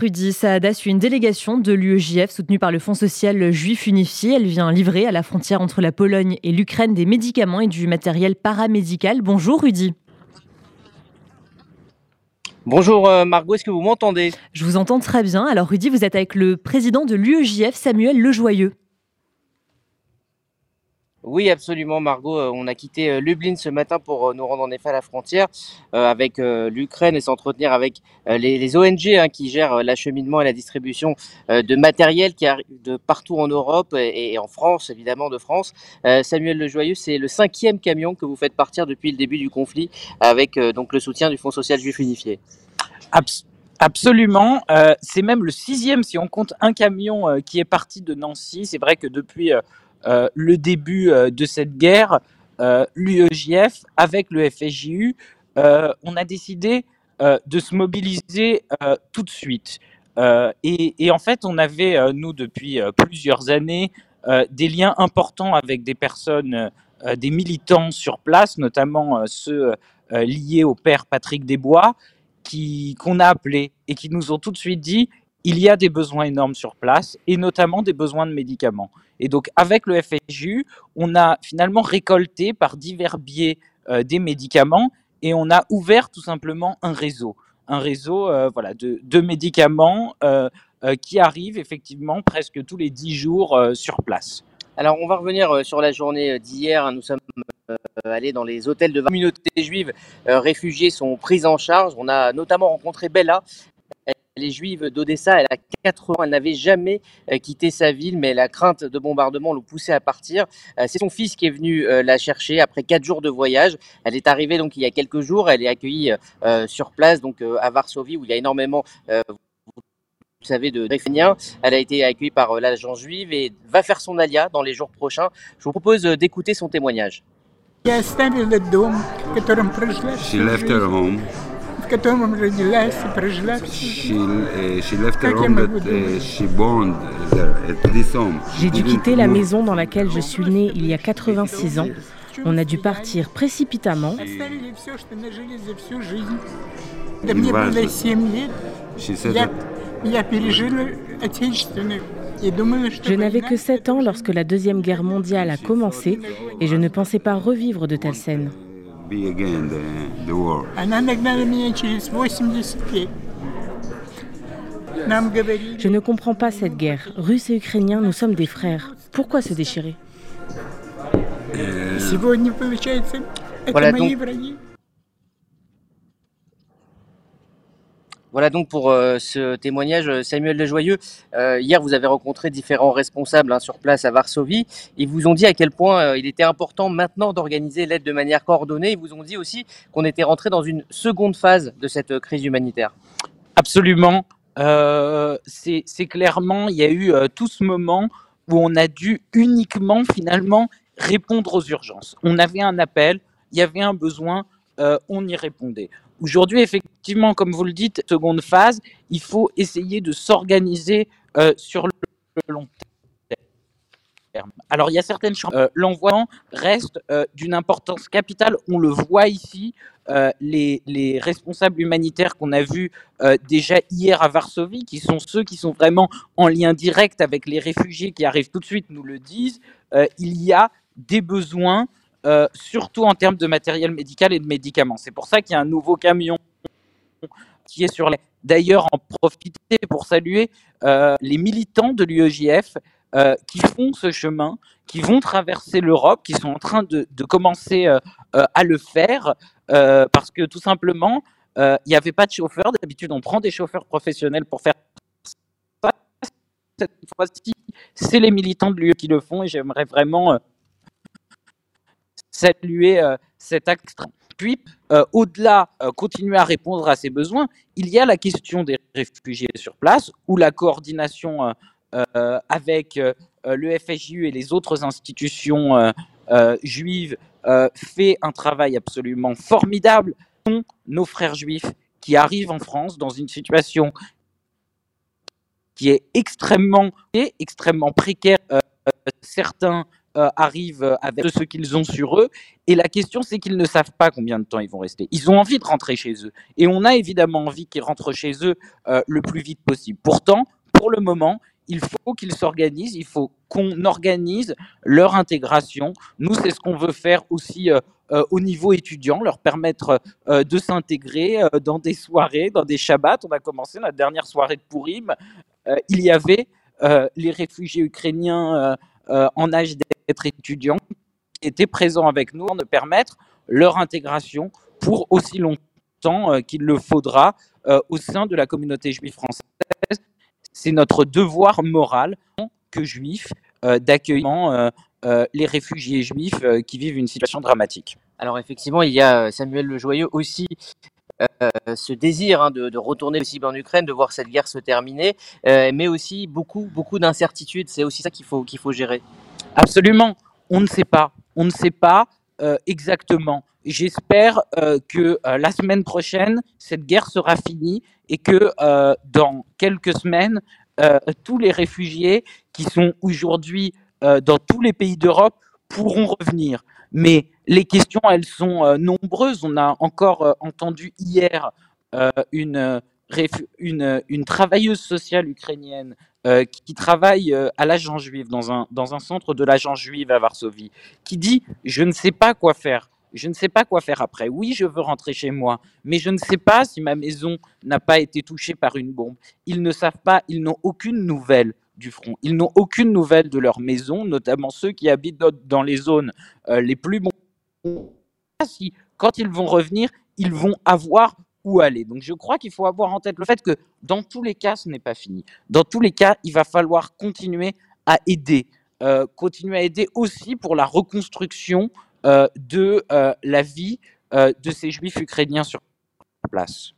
Rudy. Saada suit une délégation de l'UEJF soutenue par le Fonds social juif unifié. Elle vient livrer à la frontière entre la Pologne et l'Ukraine des médicaments et du matériel paramédical. Bonjour Rudy. Bonjour euh, Margot, est-ce que vous m'entendez? Je vous entends très bien. Alors Rudy, vous êtes avec le président de l'UEJF, Samuel Lejoyeux. Oui, absolument, Margot. Euh, on a quitté euh, Lublin ce matin pour euh, nous rendre en effet à la frontière avec l'Ukraine et s'entretenir avec les, ONG hein, qui gèrent l'acheminement et la distribution de matériel qui arrive de partout en Europe et, en France, évidemment de France. Samuel Lejoyeux, c'est le cinquième camion que vous faites partir depuis le début du conflit avec donc le soutien du Fonds social juif unifié. Absolument. c'est même le sixième si on compte un camion qui est parti de Nancy. C'est vrai que depuis euh, le début euh, de cette guerre, euh, l'UEJF, avec le FSJU, on a décidé de se mobiliser tout de suite. Et, en fait, on avait, nous, depuis plusieurs années, des liens importants avec des personnes, des militants sur place, notamment ceux liés au père Patrick Desbois, qu'on a appelés et qui nous ont tout de suite dit il y a des besoins énormes sur place et notamment des besoins de médicaments. Et donc avec le FSJU, on a finalement récolté par divers biais euh, des médicaments et on a ouvert tout simplement un réseau, un réseau euh, voilà, de, médicaments euh, qui arrivent effectivement presque tous les dix jours sur place. Alors on va revenir sur la journée d'hier. Nous sommes allés dans les hôtels de communautés juives réfugiées sont prises en charge. On a notamment rencontré Bella, les juives d'Odessa, elle a 4 ans, elle n'avait jamais euh, quitté sa ville, mais la crainte de bombardement l'a poussée à partir. Euh, c'est son fils qui est venu euh, la chercher après 4 jours de voyage. Elle est arrivée donc il y a quelques jours, elle est accueillie sur place, donc à Varsovie, où il y a énormément vous savez, de Réféniens. Elle a été accueillie par l'agence juive et va faire son alia dans les jours prochains. Je vous propose d'écouter son témoignage. She left her home j'ai dû quitter la maison dans laquelle je suis né il y a 86 ans. On a dû partir précipitamment. Je n'avais que 7 ans lorsque la Deuxième Guerre mondiale a commencé et je ne pensais pas revivre de telles scènes. Je ne comprends pas cette guerre. Russes et Ukrainiens, nous sommes des frères. Pourquoi se déchirer? Euh, Voilà donc pour euh, ce témoignage, euh, Samuel Lejoyeux. Euh, hier, vous avez rencontré différents responsables hein, sur place à Varsovie. Ils vous ont dit à quel point il était important maintenant d'organiser l'aide de manière coordonnée. Ils vous ont dit aussi qu'on était rentré dans une seconde phase de cette crise humanitaire. Absolument. C'est clairement, il y a eu tout ce moment où on a dû uniquement finalement répondre aux urgences. On avait un appel, il y avait un besoin, on y répondait. Aujourd'hui, effectivement, comme vous le dites, seconde phase, il faut essayer de s'organiser euh, sur le long terme. Alors, il y a certaines choses. Euh, L'envoi reste euh, d'une importance capitale. On le voit ici. Les, responsables humanitaires qu'on a vus déjà hier à Varsovie, qui sont ceux qui sont vraiment en lien direct avec les réfugiés qui arrivent tout de suite, nous le disent. il y a des besoins euh, surtout en termes de matériel médical et de médicaments. C'est pour ça qu'il y a un nouveau camion qui est sur les. D'ailleurs, en profiter pour saluer euh, les militants de l'UEJF euh, qui font ce chemin, qui vont traverser l'Europe, qui sont en train de, commencer à le faire, parce que tout simplement, il n'y avait pas de chauffeur. D'habitude, on prend des chauffeurs professionnels pour faire ça. Cette fois-ci, c'est les militants de l'UE qui le font et j'aimerais vraiment saluer euh, cet acte. Puis, euh, au-delà, euh, continuer à répondre à ces besoins, il y a la question des réfugiés sur place, où la coordination avec le FSJU et les autres institutions juives fait un travail absolument formidable. Nos frères juifs qui arrivent en France dans une situation qui est extrêmement, extrêmement précaire. certains arrivent avec ce qu'ils ont sur eux. Et la question, c'est qu'ils ne savent pas combien de temps ils vont rester. Ils ont envie de rentrer chez eux. Et on a évidemment envie qu'ils rentrent chez eux le plus vite possible. Pourtant, pour le moment, il faut qu'ils s'organisent, il faut qu'on organise leur intégration. Nous, c'est ce qu'on veut faire aussi euh, euh, au niveau étudiant, leur permettre euh, de s'intégrer dans des soirées, dans des shabbats. On a commencé notre dernière soirée de Purim. il y avait les réfugiés ukrainiens en âge d'être étudiants qui étaient présents avec nous, de permettre leur intégration pour aussi longtemps qu'il le faudra au sein de la communauté juive française c'est notre devoir moral que juifs euh, d'accueillir euh, euh, les réfugiés juifs qui vivent une situation dramatique. Alors effectivement, il y a Samuel Le Joyeux aussi ce désir hein, de, retourner possible en Ukraine, de voir cette guerre se terminer, mais aussi beaucoup, beaucoup d'incertitudes. C'est aussi ça qu'il faut, qu'il faut gérer. Absolument. On ne sait pas. On ne sait pas exactement. J'espère que la semaine prochaine, cette guerre sera finie et que euh, dans quelques semaines, euh, tous les réfugiés qui sont aujourd'hui euh, dans tous les pays d'Europe pourront revenir. Mais les questions, elles sont nombreuses. On a encore entendu hier une, une, travailleuse sociale ukrainienne qui travaille à l'agent juive, dans un, dans un centre de l'agent juive à Varsovie, qui dit Je ne sais pas quoi faire je ne sais pas quoi faire après. Oui, je veux rentrer chez moi, mais je ne sais pas si ma maison n'a pas été touchée par une bombe. Ils ne savent pas, ils n'ont aucune nouvelle du front. Ils n'ont aucune nouvelle de leur maison, notamment ceux qui habitent dans les zones euh, les plus bon. Si, quand ils vont revenir, ils vont avoir où aller. Donc je crois qu'il faut avoir en tête le fait que dans tous les cas, ce n'est pas fini. Dans tous les cas, il va falloir continuer à aider, euh, continuer à aider aussi pour la reconstruction euh, de euh, la vie de ces juifs ukrainiens sur place.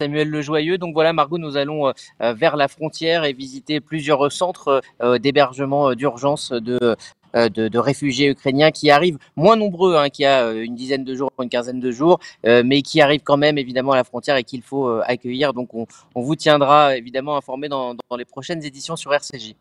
Samuel Le Joyeux. Donc voilà, Margot, nous allons vers la frontière et visiter plusieurs centres d'hébergement d'urgence de, de, réfugiés ukrainiens qui arrivent moins nombreux hein, qu'il y a une dizaine de jours, une quinzaine de jours, mais qui arrivent quand même évidemment à la frontière et qu'il faut accueillir. Donc on, vous tiendra évidemment informé dans les prochaines éditions sur RCJ.